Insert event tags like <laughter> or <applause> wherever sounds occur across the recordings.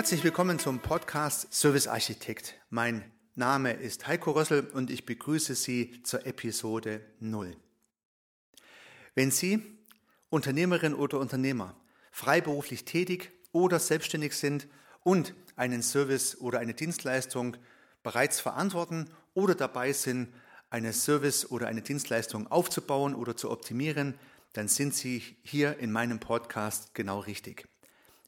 Herzlich willkommen zum Podcast Service Architekt. Mein Name ist Heiko Rössel und ich begrüße Sie zur Episode 0. Wenn Sie Unternehmerin oder Unternehmer freiberuflich tätig oder selbstständig sind und einen Service oder eine Dienstleistung bereits verantworten oder dabei sind, eine Service oder eine Dienstleistung aufzubauen oder zu optimieren, dann sind Sie hier in meinem Podcast genau richtig.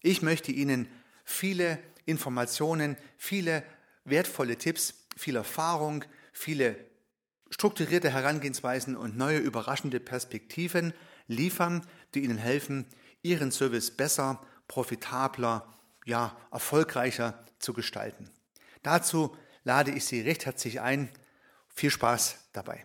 Ich möchte Ihnen viele Informationen, viele wertvolle Tipps, viel Erfahrung, viele strukturierte Herangehensweisen und neue überraschende Perspektiven liefern, die Ihnen helfen, Ihren Service besser, profitabler, ja, erfolgreicher zu gestalten. Dazu lade ich Sie recht herzlich ein. Viel Spaß dabei.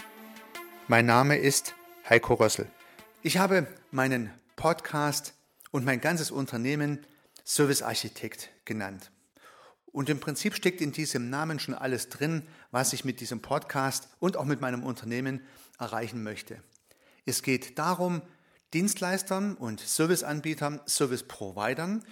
Mein Name ist Heiko Rössel. Ich habe meinen Podcast und mein ganzes Unternehmen Service Architekt genannt. Und im Prinzip steckt in diesem Namen schon alles drin, was ich mit diesem Podcast und auch mit meinem Unternehmen erreichen möchte. Es geht darum, Dienstleistern und Serviceanbietern, Service-Providern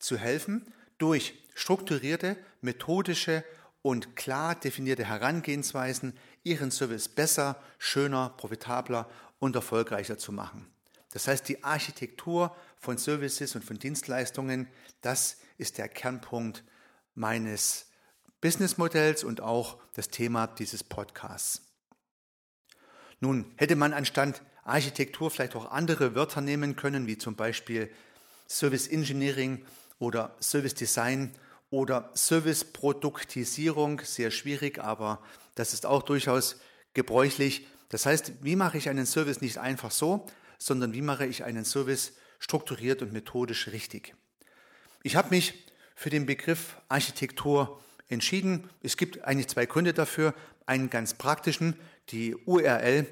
zu helfen, durch strukturierte, methodische und klar definierte Herangehensweisen ihren Service besser, schöner, profitabler und erfolgreicher zu machen. Das heißt, die Architektur von Services und von Dienstleistungen, das ist der Kernpunkt meines Businessmodells und auch das Thema dieses Podcasts. Nun hätte man anstatt Architektur vielleicht auch andere Wörter nehmen können, wie zum Beispiel Service Engineering oder Service Design oder Serviceproduktisierung, sehr schwierig, aber das ist auch durchaus gebräuchlich. Das heißt, wie mache ich einen Service nicht einfach so, sondern wie mache ich einen Service strukturiert und methodisch richtig. Ich habe mich für den Begriff Architektur entschieden. Es gibt eigentlich zwei Gründe dafür. Einen ganz praktischen, die URL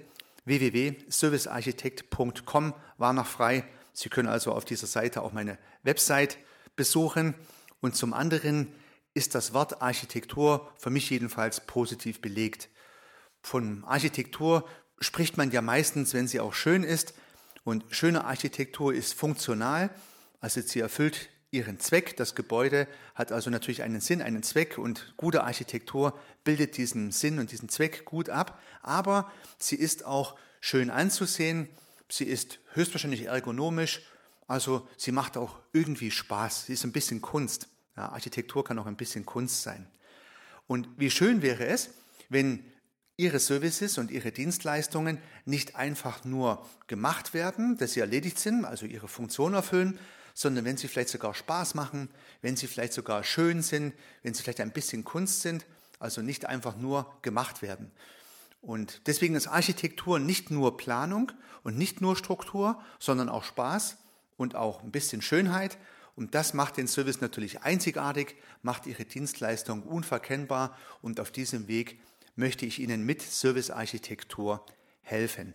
www.servicearchitekt.com war noch frei. Sie können also auf dieser Seite auch meine Website besuchen. Und zum anderen ist das Wort Architektur für mich jedenfalls positiv belegt. Von Architektur spricht man ja meistens, wenn sie auch schön ist. Und schöne Architektur ist funktional, also sie erfüllt ihren Zweck. Das Gebäude hat also natürlich einen Sinn, einen Zweck und gute Architektur bildet diesen Sinn und diesen Zweck gut ab. Aber sie ist auch schön anzusehen, sie ist höchstwahrscheinlich ergonomisch, also sie macht auch irgendwie Spaß, sie ist ein bisschen Kunst. Ja, Architektur kann auch ein bisschen Kunst sein. Und wie schön wäre es, wenn Ihre Services und Ihre Dienstleistungen nicht einfach nur gemacht werden, dass sie erledigt sind, also ihre Funktion erfüllen, sondern wenn sie vielleicht sogar Spaß machen, wenn sie vielleicht sogar schön sind, wenn sie vielleicht ein bisschen Kunst sind, also nicht einfach nur gemacht werden. Und deswegen ist Architektur nicht nur Planung und nicht nur Struktur, sondern auch Spaß und auch ein bisschen Schönheit und das macht den Service natürlich einzigartig, macht Ihre Dienstleistung unverkennbar und auf diesem Weg möchte ich Ihnen mit Servicearchitektur helfen.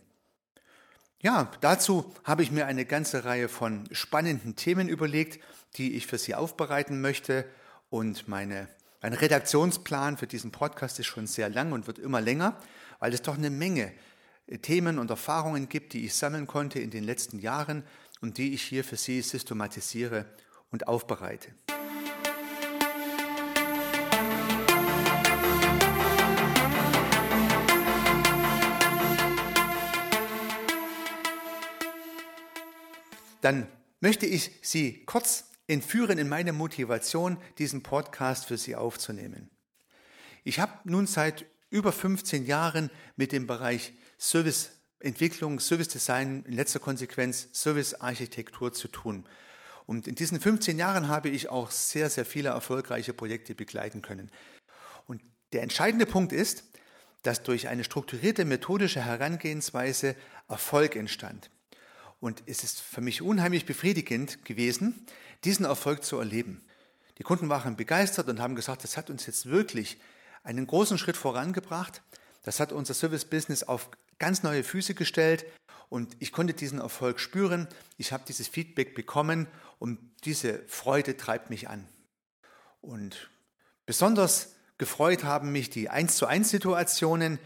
Ja, dazu habe ich mir eine ganze Reihe von spannenden Themen überlegt, die ich für Sie aufbereiten möchte. Und meine, mein Redaktionsplan für diesen Podcast ist schon sehr lang und wird immer länger, weil es doch eine Menge Themen und Erfahrungen gibt, die ich sammeln konnte in den letzten Jahren und die ich hier für Sie systematisiere und aufbereite. Dann möchte ich Sie kurz entführen in meine Motivation, diesen Podcast für Sie aufzunehmen. Ich habe nun seit über 15 Jahren mit dem Bereich Serviceentwicklung, Service Design, in letzter Konsequenz Service Architektur zu tun. Und in diesen 15 Jahren habe ich auch sehr, sehr viele erfolgreiche Projekte begleiten können. Und der entscheidende Punkt ist, dass durch eine strukturierte methodische Herangehensweise Erfolg entstand. Und es ist für mich unheimlich befriedigend gewesen, diesen Erfolg zu erleben. Die Kunden waren begeistert und haben gesagt, das hat uns jetzt wirklich einen großen Schritt vorangebracht. Das hat unser Service-Business auf ganz neue Füße gestellt und ich konnte diesen Erfolg spüren. Ich habe dieses Feedback bekommen und diese Freude treibt mich an. Und besonders gefreut haben mich die 1 zu 1 Situationen,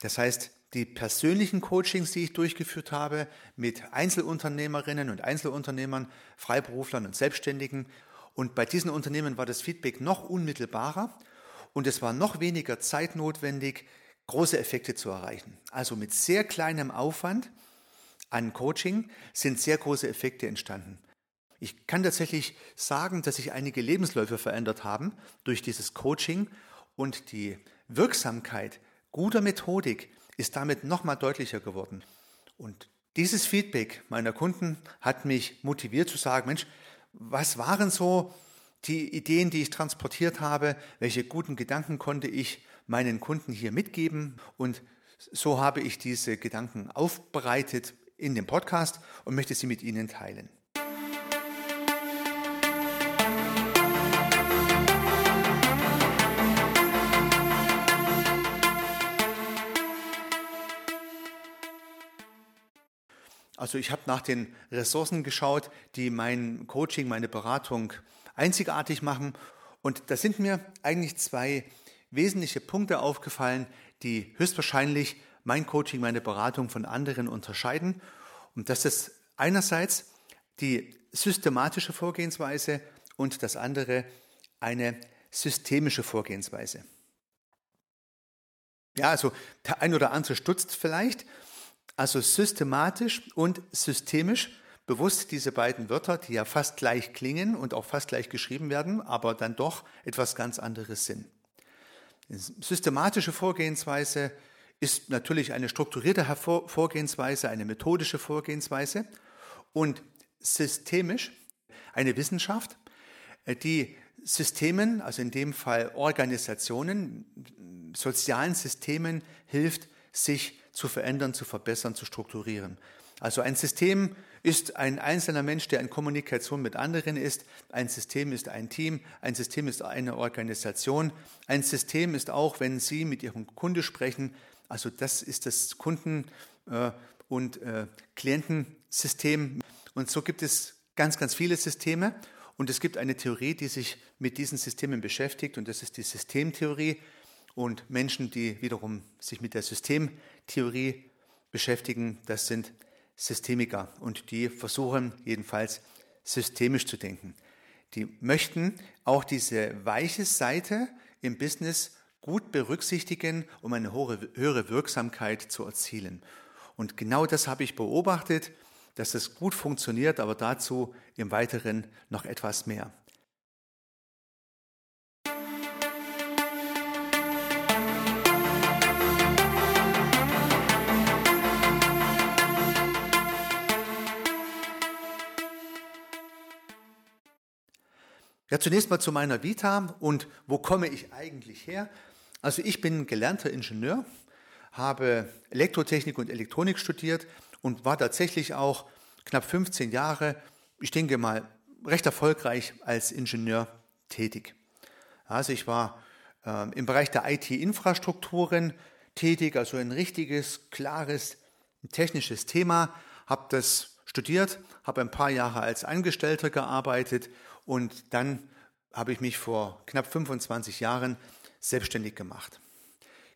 das heißt die persönlichen Coachings, die ich durchgeführt habe mit Einzelunternehmerinnen und Einzelunternehmern, Freiberuflern und Selbstständigen. Und bei diesen Unternehmen war das Feedback noch unmittelbarer und es war noch weniger Zeit notwendig, große Effekte zu erreichen. Also mit sehr kleinem Aufwand an Coaching sind sehr große Effekte entstanden. Ich kann tatsächlich sagen, dass sich einige Lebensläufe verändert haben durch dieses Coaching und die Wirksamkeit guter Methodik ist damit nochmal deutlicher geworden. Und dieses Feedback meiner Kunden hat mich motiviert zu sagen, Mensch, was waren so die Ideen, die ich transportiert habe? Welche guten Gedanken konnte ich meinen Kunden hier mitgeben? Und so habe ich diese Gedanken aufbereitet in dem Podcast und möchte sie mit Ihnen teilen. Also ich habe nach den Ressourcen geschaut, die mein Coaching, meine Beratung einzigartig machen. Und da sind mir eigentlich zwei wesentliche Punkte aufgefallen, die höchstwahrscheinlich mein Coaching, meine Beratung von anderen unterscheiden. Und das ist einerseits die systematische Vorgehensweise und das andere eine systemische Vorgehensweise. Ja, also der ein oder andere stutzt vielleicht, also systematisch und systemisch bewusst diese beiden Wörter, die ja fast gleich klingen und auch fast gleich geschrieben werden, aber dann doch etwas ganz anderes sind. Systematische Vorgehensweise ist natürlich eine strukturierte Vorgehensweise, eine methodische Vorgehensweise und systemisch eine Wissenschaft, die Systemen, also in dem Fall Organisationen, sozialen Systemen hilft, sich zu verändern, zu verbessern, zu strukturieren. Also ein System ist ein einzelner Mensch, der in Kommunikation mit anderen ist. Ein System ist ein Team. Ein System ist eine Organisation. Ein System ist auch, wenn Sie mit Ihrem Kunde sprechen. Also das ist das Kunden- äh, und äh, Klientensystem. Und so gibt es ganz, ganz viele Systeme. Und es gibt eine Theorie, die sich mit diesen Systemen beschäftigt. Und das ist die Systemtheorie. Und Menschen, die wiederum sich mit der Systemtheorie beschäftigen, das sind Systemiker und die versuchen jedenfalls systemisch zu denken. Die möchten auch diese weiche Seite im Business gut berücksichtigen, um eine höhere Wirksamkeit zu erzielen. Und genau das habe ich beobachtet, dass das gut funktioniert, aber dazu im Weiteren noch etwas mehr. Ja, zunächst mal zu meiner Vita und wo komme ich eigentlich her? Also ich bin gelernter Ingenieur, habe Elektrotechnik und Elektronik studiert und war tatsächlich auch knapp 15 Jahre, ich denke mal, recht erfolgreich als Ingenieur tätig. Also ich war äh, im Bereich der IT-Infrastrukturen tätig, also ein richtiges, klares, technisches Thema, habe das studiert, habe ein paar Jahre als Angestellter gearbeitet und dann habe ich mich vor knapp 25 Jahren selbstständig gemacht.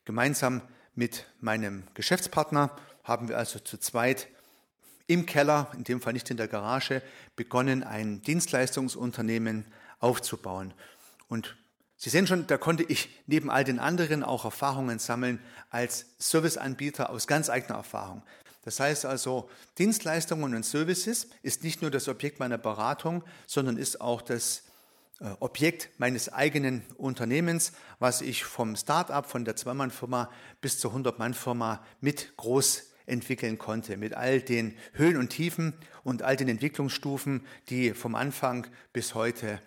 Gemeinsam mit meinem Geschäftspartner haben wir also zu zweit im Keller, in dem Fall nicht in der Garage, begonnen, ein Dienstleistungsunternehmen aufzubauen. Und Sie sehen schon, da konnte ich neben all den anderen auch Erfahrungen sammeln als Serviceanbieter aus ganz eigener Erfahrung. Das heißt also, Dienstleistungen und Services ist nicht nur das Objekt meiner Beratung, sondern ist auch das Objekt meines eigenen Unternehmens, was ich vom Start-up, von der Zwei-Mann-Firma bis zur 100-Mann-Firma mit groß entwickeln konnte, mit all den Höhen und Tiefen und all den Entwicklungsstufen, die vom Anfang bis heute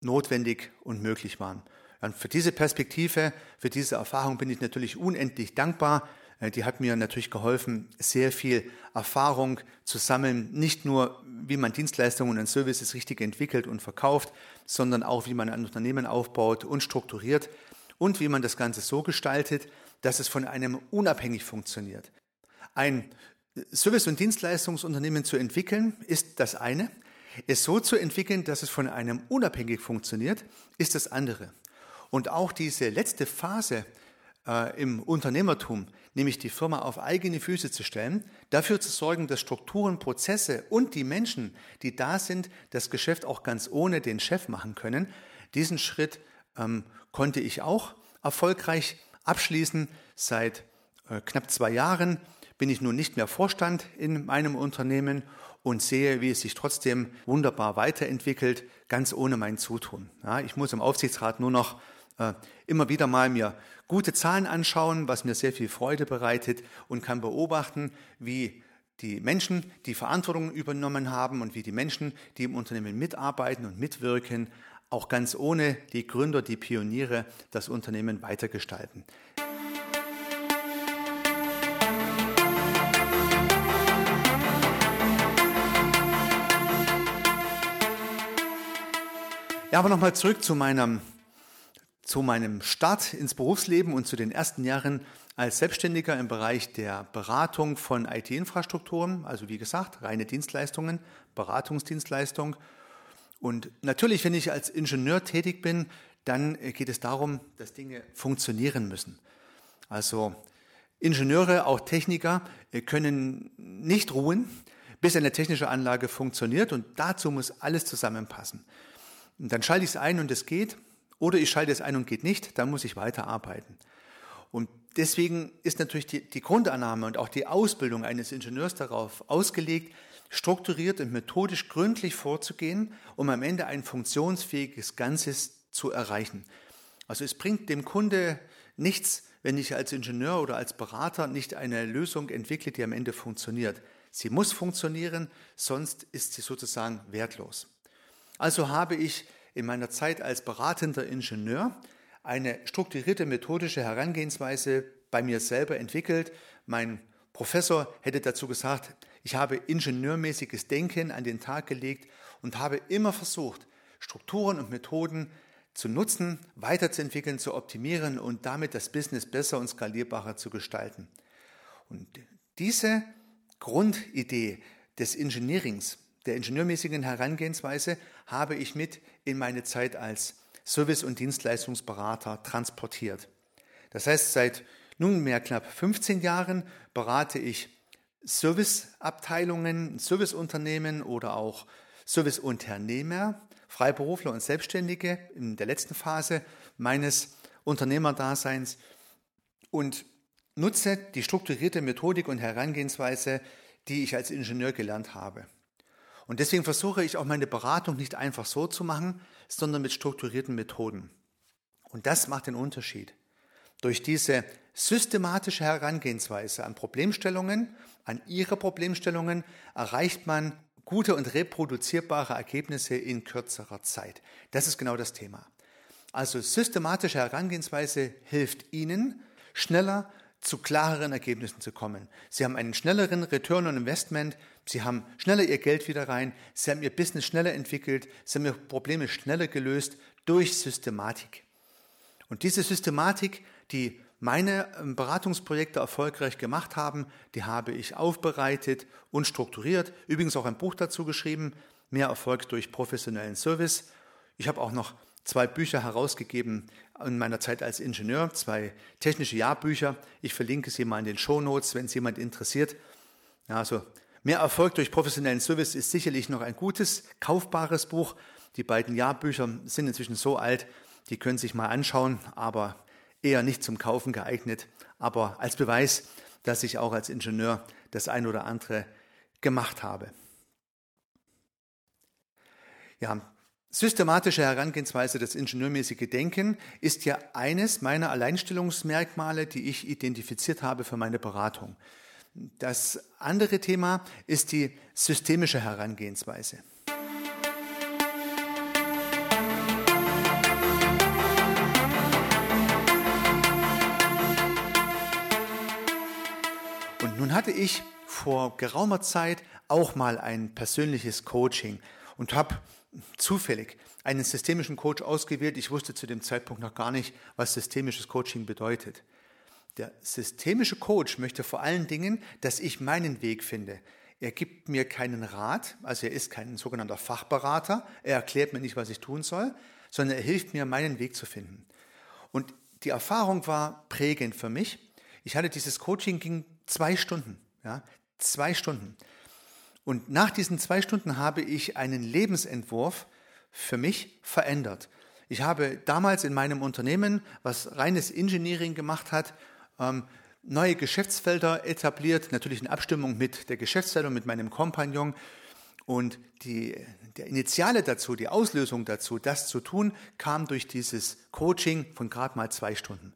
notwendig und möglich waren. Und für diese Perspektive, für diese Erfahrung bin ich natürlich unendlich dankbar. Äh, die hat mir natürlich geholfen, sehr viel Erfahrung zu sammeln, nicht nur wie man Dienstleistungen und Services richtig entwickelt und verkauft, sondern auch wie man ein Unternehmen aufbaut und strukturiert und wie man das Ganze so gestaltet, dass es von einem unabhängig funktioniert. Ein Service- und Dienstleistungsunternehmen zu entwickeln ist das eine. Es so zu entwickeln, dass es von einem unabhängig funktioniert, ist das andere. Und auch diese letzte Phase äh, im Unternehmertum, nämlich die Firma auf eigene Füße zu stellen, dafür zu sorgen, dass Strukturen, Prozesse und die Menschen, die da sind, das Geschäft auch ganz ohne den Chef machen können, diesen Schritt ähm, konnte ich auch erfolgreich abschließen. Seit äh, knapp zwei Jahren bin ich nun nicht mehr Vorstand in meinem Unternehmen und sehe, wie es sich trotzdem wunderbar weiterentwickelt, ganz ohne mein Zutun. Ja, ich muss im Aufsichtsrat nur noch äh, immer wieder mal mir gute Zahlen anschauen, was mir sehr viel Freude bereitet und kann beobachten, wie die Menschen, die Verantwortung übernommen haben und wie die Menschen, die im Unternehmen mitarbeiten und mitwirken, auch ganz ohne die Gründer, die Pioniere das Unternehmen weitergestalten. Ja, aber nochmal zurück zu meinem, zu meinem Start ins Berufsleben und zu den ersten Jahren als Selbstständiger im Bereich der Beratung von IT-Infrastrukturen, also wie gesagt, reine Dienstleistungen, Beratungsdienstleistung. Und natürlich, wenn ich als Ingenieur tätig bin, dann geht es darum, dass Dinge funktionieren müssen. Also Ingenieure, auch Techniker können nicht ruhen, bis eine technische Anlage funktioniert und dazu muss alles zusammenpassen. Und dann schalte ich es ein und es geht. Oder ich schalte es ein und geht nicht, dann muss ich weiterarbeiten. Und deswegen ist natürlich die, die Grundannahme und auch die Ausbildung eines Ingenieurs darauf ausgelegt, strukturiert und methodisch gründlich vorzugehen, um am Ende ein funktionsfähiges Ganzes zu erreichen. Also es bringt dem Kunde nichts, wenn ich als Ingenieur oder als Berater nicht eine Lösung entwickle, die am Ende funktioniert. Sie muss funktionieren, sonst ist sie sozusagen wertlos. Also habe ich in meiner Zeit als beratender Ingenieur eine strukturierte methodische Herangehensweise bei mir selber entwickelt. Mein Professor hätte dazu gesagt, ich habe ingenieurmäßiges Denken an den Tag gelegt und habe immer versucht, Strukturen und Methoden zu nutzen, weiterzuentwickeln, zu optimieren und damit das Business besser und skalierbarer zu gestalten. Und diese Grundidee des Engineerings der ingenieurmäßigen Herangehensweise habe ich mit in meine Zeit als Service- und Dienstleistungsberater transportiert. Das heißt, seit nunmehr knapp 15 Jahren berate ich Serviceabteilungen, Serviceunternehmen oder auch Serviceunternehmer, Freiberufler und Selbstständige in der letzten Phase meines Unternehmerdaseins und nutze die strukturierte Methodik und Herangehensweise, die ich als Ingenieur gelernt habe. Und deswegen versuche ich auch meine Beratung nicht einfach so zu machen, sondern mit strukturierten Methoden. Und das macht den Unterschied. Durch diese systematische Herangehensweise an Problemstellungen, an Ihre Problemstellungen, erreicht man gute und reproduzierbare Ergebnisse in kürzerer Zeit. Das ist genau das Thema. Also systematische Herangehensweise hilft Ihnen, schneller zu klareren Ergebnissen zu kommen. Sie haben einen schnelleren Return on Investment, Sie haben schneller Ihr Geld wieder rein, Sie haben Ihr Business schneller entwickelt, Sie haben Ihre Probleme schneller gelöst durch Systematik. Und diese Systematik, die meine ähm, Beratungsprojekte erfolgreich gemacht haben, die habe ich aufbereitet und strukturiert. Übrigens auch ein Buch dazu geschrieben, Mehr Erfolg durch professionellen Service. Ich habe auch noch zwei Bücher herausgegeben in meiner Zeit als Ingenieur, zwei technische Jahrbücher. Ich verlinke sie mal in den Show Notes, wenn es jemand interessiert. Ja, also Mehr Erfolg durch professionellen Service ist sicherlich noch ein gutes, kaufbares Buch. Die beiden Jahrbücher sind inzwischen so alt, die können sich mal anschauen, aber eher nicht zum Kaufen geeignet. Aber als Beweis, dass ich auch als Ingenieur das ein oder andere gemacht habe. Ja, Systematische Herangehensweise, das ingenieurmäßige Denken, ist ja eines meiner Alleinstellungsmerkmale, die ich identifiziert habe für meine Beratung. Das andere Thema ist die systemische Herangehensweise. Und nun hatte ich vor geraumer Zeit auch mal ein persönliches Coaching und habe zufällig einen systemischen Coach ausgewählt. Ich wusste zu dem Zeitpunkt noch gar nicht, was systemisches Coaching bedeutet. Der systemische Coach möchte vor allen Dingen, dass ich meinen Weg finde. Er gibt mir keinen Rat, also er ist kein sogenannter Fachberater, er erklärt mir nicht, was ich tun soll, sondern er hilft mir, meinen Weg zu finden. Und die Erfahrung war prägend für mich. Ich hatte dieses Coaching, ging zwei Stunden, ja, zwei Stunden. Und nach diesen zwei Stunden habe ich einen Lebensentwurf für mich verändert. Ich habe damals in meinem Unternehmen, was reines Engineering gemacht hat, ähm, neue Geschäftsfelder etabliert, natürlich in Abstimmung mit der Geschäftsleitung, mit meinem Kompagnon. Und die, der Initiale dazu, die Auslösung dazu, das zu tun, kam durch dieses Coaching von gerade mal zwei Stunden.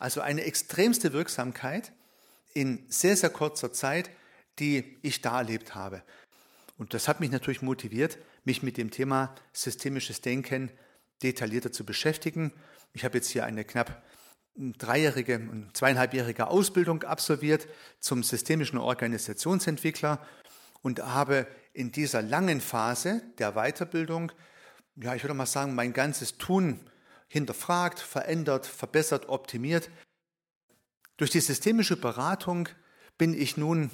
Also eine extremste Wirksamkeit in sehr, sehr kurzer Zeit, die ich da erlebt habe. Und das hat mich natürlich motiviert, mich mit dem Thema systemisches Denken detaillierter zu beschäftigen. Ich habe jetzt hier eine knapp dreijährige, zweieinhalbjährige Ausbildung absolviert zum systemischen Organisationsentwickler und habe in dieser langen Phase der Weiterbildung, ja, ich würde mal sagen, mein ganzes Tun hinterfragt, verändert, verbessert, optimiert. Durch die systemische Beratung bin ich nun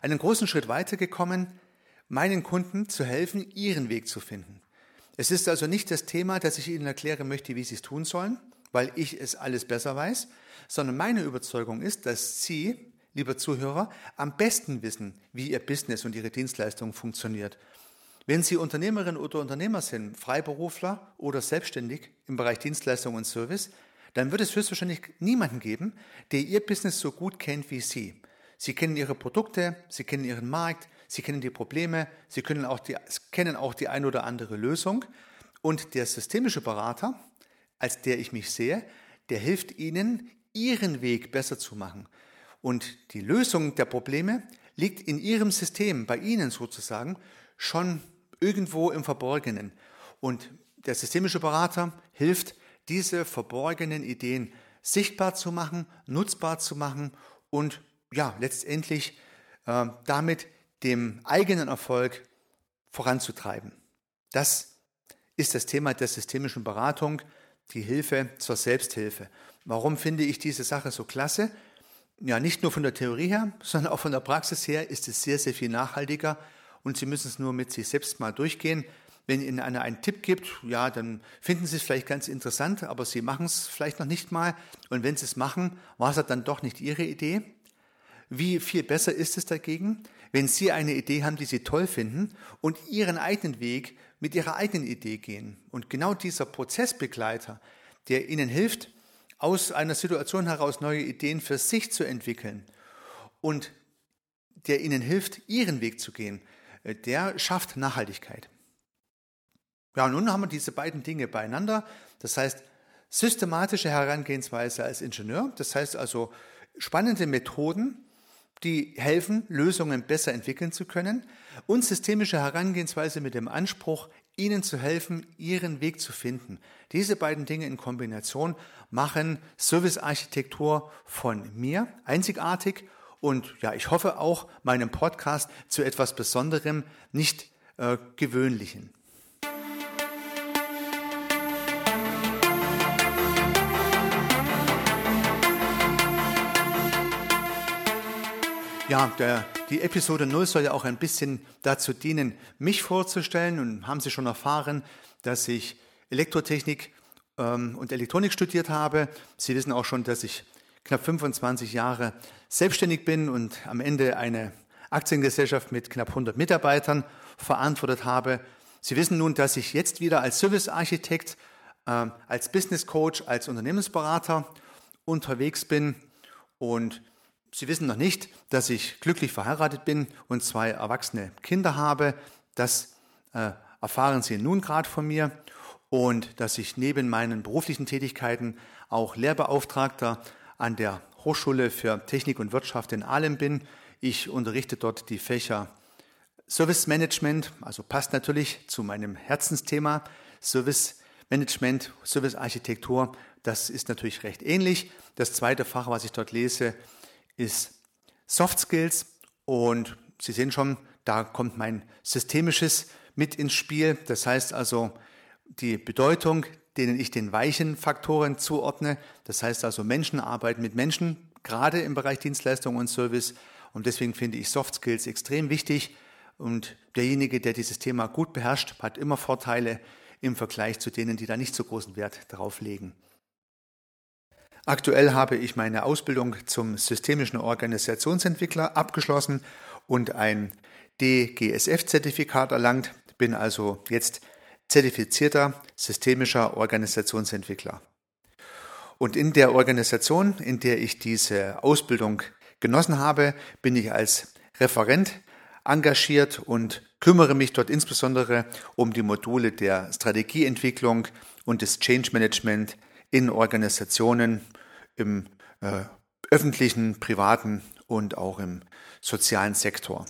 einen großen Schritt weitergekommen, meinen Kunden zu helfen, ihren Weg zu finden. Es ist also nicht das Thema, dass ich Ihnen erklären möchte, wie Sie es tun sollen, weil ich es alles besser weiß, sondern meine Überzeugung ist, dass Sie, lieber Zuhörer, am besten wissen, wie Ihr Business und Ihre Dienstleistung funktioniert. Wenn Sie Unternehmerin oder Unternehmer sind, Freiberufler oder selbstständig im Bereich Dienstleistung und Service, dann wird es höchstwahrscheinlich niemanden geben, der Ihr Business so gut kennt wie Sie. Sie kennen Ihre Produkte, Sie kennen Ihren Markt, Sie kennen die Probleme, Sie können auch die, kennen auch die ein oder andere Lösung. Und der systemische Berater, als der ich mich sehe, der hilft Ihnen, Ihren Weg besser zu machen. Und die Lösung der Probleme liegt in Ihrem System, bei Ihnen sozusagen, schon irgendwo im Verborgenen. Und der systemische Berater hilft, diese verborgenen Ideen sichtbar zu machen, nutzbar zu machen und ja, letztendlich äh, damit dem eigenen Erfolg voranzutreiben. Das ist das Thema der systemischen Beratung die Hilfe zur Selbsthilfe. Warum finde ich diese Sache so klasse? Ja, nicht nur von der Theorie her, <laughs> sondern auch von der Praxis her ist es sehr, sehr viel nachhaltiger und Sie müssen es nur mit sich selbst mal durchgehen. Wenn Ihnen einer einen Tipp gibt, ja, dann finden Sie es vielleicht ganz interessant, aber Sie machen es vielleicht noch nicht mal. Und wenn Sie es machen, war es dann doch nicht Ihre Idee. Wie viel besser ist es dagegen, wenn Sie eine Idee haben, die Sie toll finden und Ihren eigenen Weg mit ihrer eigenen Idee gehen. Und genau dieser Prozessbegleiter, der ihnen hilft, aus einer Situation heraus neue Ideen für sich zu entwickeln und der ihnen hilft, ihren Weg zu gehen, äh, der schafft Nachhaltigkeit. Ja, nun haben wir diese beiden Dinge beieinander. Das heißt, systematische Herangehensweise als Ingenieur, das heißt also spannende Methoden, die helfen, Lösungen besser entwickeln zu können und systemische Herangehensweise mit dem Anspruch, ihnen zu helfen, ihren Weg zu finden. Diese beiden Dinge in Kombination machen Servicearchitektur von mir einzigartig und ja, ich hoffe auch meinem Podcast zu etwas Besonderem, nicht äh, gewöhnlichen. Ja, der, die Episode 0 soll ja auch ein bisschen dazu dienen, mich vorzustellen. Und haben Sie schon erfahren, dass ich Elektrotechnik ähm, und Elektronik studiert habe. Sie wissen auch schon, dass ich knapp 25 Jahre selbstständig bin und am Ende eine Aktiengesellschaft mit knapp 100 Mitarbeitern verantwortet habe. Sie wissen nun, dass ich jetzt wieder als Servicearchitekt, äh, als Business Coach, als Unternehmensberater unterwegs bin und Sie wissen noch nicht, dass ich glücklich verheiratet bin und zwei erwachsene Kinder habe. Das äh, erfahren Sie nun gerade von mir. Und dass ich neben meinen beruflichen Tätigkeiten auch Lehrbeauftragter an der Hochschule für Technik und Wirtschaft in Aalen bin. Ich unterrichte dort die Fächer Service Management, also passt natürlich zu meinem Herzensthema. Service Management, Service Architektur, das ist natürlich recht ähnlich. Das zweite Fach, was ich dort lese, ist Soft Skills und Sie sehen schon, da kommt mein systemisches mit ins Spiel. Das heißt also die Bedeutung, denen ich den weichen Faktoren zuordne. Das heißt also Menschenarbeit mit Menschen, gerade im Bereich Dienstleistung und Service. Und deswegen finde ich Soft Skills extrem wichtig. Und derjenige, der dieses Thema gut beherrscht, hat immer Vorteile im Vergleich zu denen, die da nicht so großen Wert darauf legen. Aktuell habe ich meine Ausbildung zum systemischen Organisationsentwickler abgeschlossen und ein DGSF-Zertifikat erlangt, bin also jetzt zertifizierter systemischer Organisationsentwickler. Und in der Organisation, in der ich diese Ausbildung genossen habe, bin ich als Referent engagiert und kümmere mich dort insbesondere um die Module der Strategieentwicklung und des Change Management in Organisationen im äh, öffentlichen, privaten und auch im sozialen Sektor.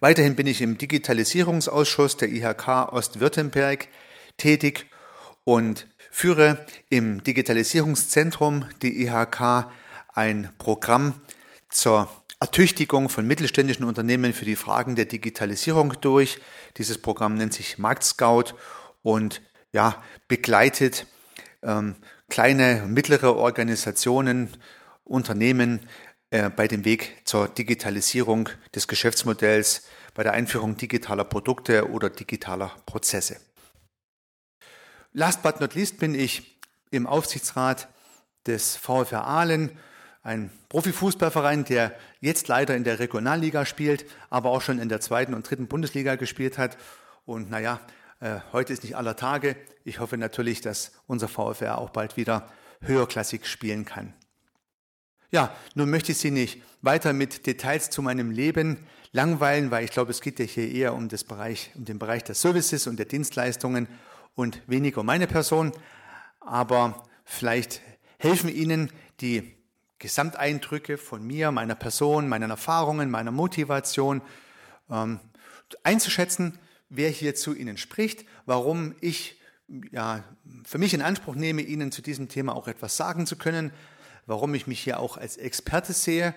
Weiterhin bin ich im Digitalisierungsausschuss der IHK Ostwürttemberg tätig und führe im Digitalisierungszentrum die IHK ein Programm zur Ertüchtigung von mittelständischen Unternehmen für die Fragen der Digitalisierung durch. Dieses Programm nennt sich Marktscout und ja, begleitet ähm, kleine und mittlere Organisationen, Unternehmen äh, bei dem Weg zur Digitalisierung des Geschäftsmodells, bei der Einführung digitaler Produkte oder digitaler Prozesse. Last but not least bin ich im Aufsichtsrat des VfR Aalen, ein Profifußballverein, der jetzt leider in der Regionalliga spielt, aber auch schon in der zweiten und dritten Bundesliga gespielt hat. Und naja, heute ist nicht aller Tage. Ich hoffe natürlich, dass unser VfR auch bald wieder höherklassig spielen kann. Ja, nun möchte ich Sie nicht weiter mit Details zu meinem Leben langweilen, weil ich glaube, es geht ja hier eher um, das Bereich, um den Bereich der Services und der Dienstleistungen und weniger um meine Person. Aber vielleicht helfen Ihnen die Gesamteindrücke von mir, meiner Person, meinen Erfahrungen, meiner Motivation ähm, einzuschätzen, wer hier zu Ihnen spricht, warum ich ja, für mich in Anspruch nehme, Ihnen zu diesem Thema auch etwas sagen zu können, warum ich mich hier auch als Experte sehe.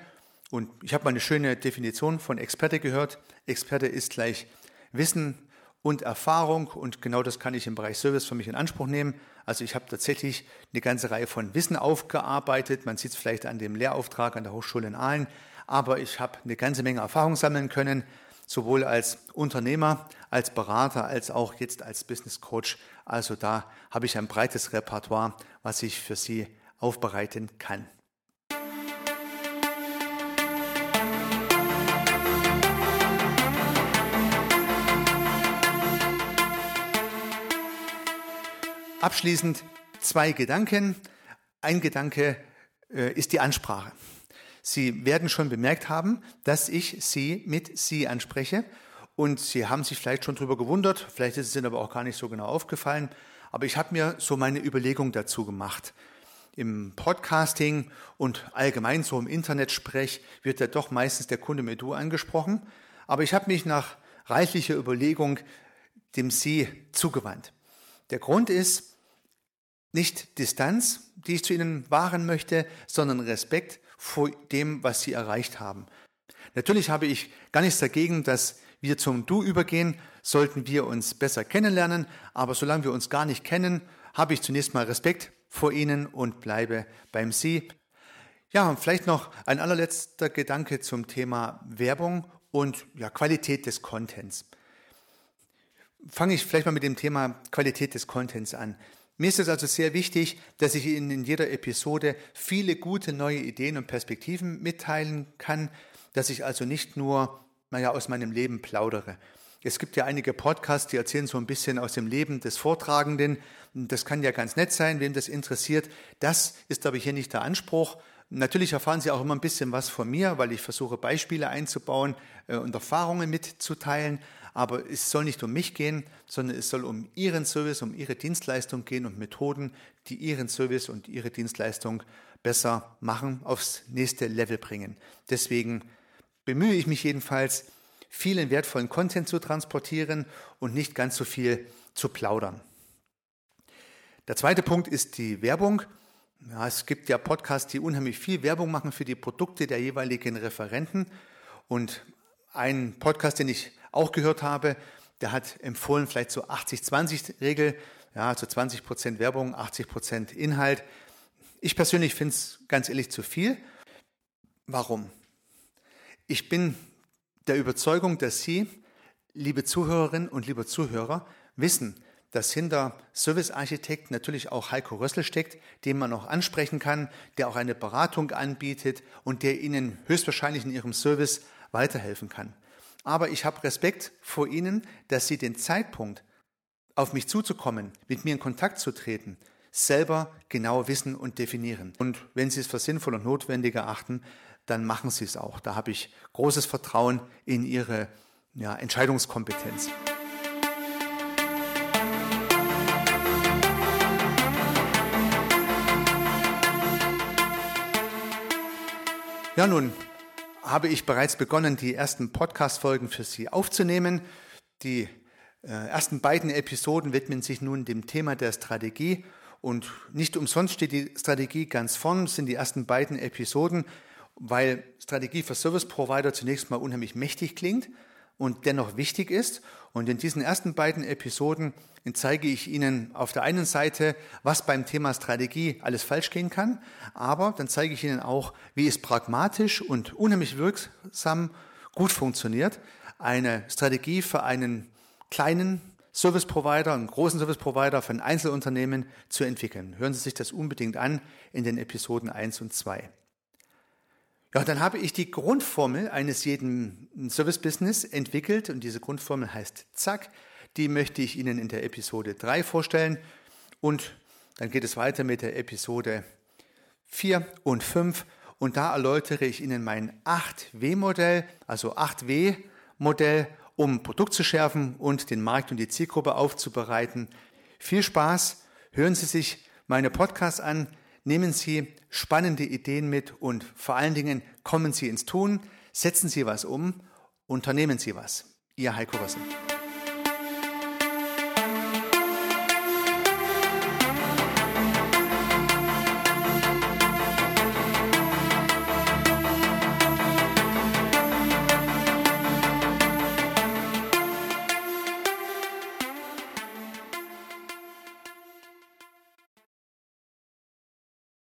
Und ich habe mal eine schöne Definition von Experte gehört. Experte ist gleich Wissen und Erfahrung und genau das kann ich im Bereich Service für mich in Anspruch nehmen. Also ich habe tatsächlich eine ganze Reihe von Wissen aufgearbeitet. Man sieht es vielleicht an dem Lehrauftrag an der Hochschule in Aalen, aber ich habe eine ganze Menge Erfahrung sammeln können, sowohl als Unternehmer, als Berater, als auch jetzt als Business Coach. Also da habe ich ein breites Repertoire, was ich für Sie aufbereiten kann. Abschließend zwei Gedanken. Ein Gedanke äh, ist die Ansprache. Sie werden schon bemerkt haben, dass ich Sie mit Sie anspreche. Und Sie haben sich vielleicht schon darüber gewundert, vielleicht ist es Ihnen aber auch gar nicht so genau aufgefallen. Aber ich habe mir so meine Überlegung dazu gemacht im Podcasting und allgemein so im Internet-Sprech wird ja doch meistens der Kunde mit Du angesprochen. Aber ich habe mich nach reichlicher Überlegung dem Sie zugewandt. Der Grund ist nicht Distanz, die ich zu Ihnen wahren möchte, sondern Respekt vor dem, was Sie erreicht haben. Natürlich habe ich gar nichts dagegen, dass wir zum Du übergehen, sollten wir uns besser kennenlernen, aber solange wir uns gar nicht kennen, habe ich zunächst mal Respekt vor Ihnen und bleibe beim Sie. Ja, und vielleicht noch ein allerletzter Gedanke zum Thema Werbung und ja, Qualität des Contents. Fange ich vielleicht mal mit dem Thema Qualität des Contents an. Mir ist es also sehr wichtig, dass ich Ihnen in jeder Episode viele gute neue Ideen und Perspektiven mitteilen kann, dass ich also nicht nur naja, aus meinem Leben plaudere. Es gibt ja einige Podcasts, die erzählen so ein bisschen aus dem Leben des Vortragenden. Das kann ja ganz nett sein, wem das interessiert. Das ist aber hier nicht der Anspruch. Natürlich erfahren Sie auch immer ein bisschen was von mir, weil ich versuche, Beispiele einzubauen äh, und Erfahrungen mitzuteilen. Aber es soll nicht um mich gehen, sondern es soll um Ihren Service, um Ihre Dienstleistung gehen und Methoden, die Ihren Service und Ihre Dienstleistung besser machen, aufs nächste Level bringen. Deswegen bemühe ich mich jedenfalls, vielen wertvollen Content zu transportieren und nicht ganz so viel zu plaudern. Der zweite Punkt ist die Werbung. Ja, es gibt ja Podcasts, die unheimlich viel Werbung machen für die Produkte der jeweiligen Referenten. Und ein Podcast, den ich auch gehört habe, der hat empfohlen, vielleicht so 80-20-Regel, ja, so 20 Prozent Werbung, 80 Prozent Inhalt. Ich persönlich finde es ganz ehrlich zu viel. Warum? Ich bin der Überzeugung, dass Sie, liebe Zuhörerinnen und liebe Zuhörer, wissen, dass hinter Service Architekt natürlich auch Heiko Rössel steckt, den man auch ansprechen kann, der auch eine Beratung anbietet und der Ihnen höchstwahrscheinlich in Ihrem Service weiterhelfen kann. Aber ich habe Respekt vor Ihnen, dass Sie den Zeitpunkt, auf mich zuzukommen, mit mir in Kontakt zu treten, selber genau wissen und definieren. Und wenn Sie es für sinnvoll und notwendig erachten, dann machen Sie es auch. Da habe ich großes Vertrauen in Ihre ja, Entscheidungskompetenz. Ja, nun habe ich bereits begonnen, die ersten Podcast-Folgen für Sie aufzunehmen. Die äh, ersten beiden Episoden widmen sich nun dem Thema der Strategie. Und nicht umsonst steht die Strategie ganz vorn, sind die ersten beiden Episoden, weil Strategie für Service Provider zunächst mal unheimlich mächtig klingt und dennoch wichtig ist. Und in diesen ersten beiden Episoden zeige ich Ihnen auf der einen Seite, was beim Thema Strategie alles falsch gehen kann, aber dann zeige ich Ihnen auch, wie es pragmatisch und unheimlich wirksam gut funktioniert, eine Strategie für einen kleinen Service Provider, einen großen Service Provider, für ein Einzelunternehmen zu entwickeln. Hören Sie sich das unbedingt an in den Episoden 1 und 2. Ja, dann habe ich die Grundformel eines jeden Service-Business entwickelt und diese Grundformel heißt ZAK. Die möchte ich Ihnen in der Episode 3 vorstellen und dann geht es weiter mit der Episode 4 und 5 und da erläutere ich Ihnen mein 8W-Modell, also 8W-Modell, um Produkt zu schärfen und den Markt und die Zielgruppe aufzubereiten. Viel Spaß, hören Sie sich meine Podcasts an, nehmen Sie spannende Ideen mit und vor allen Dingen kommen Sie ins Tun, setzen Sie was um, unternehmen Sie was. Ihr Heiko Rossen.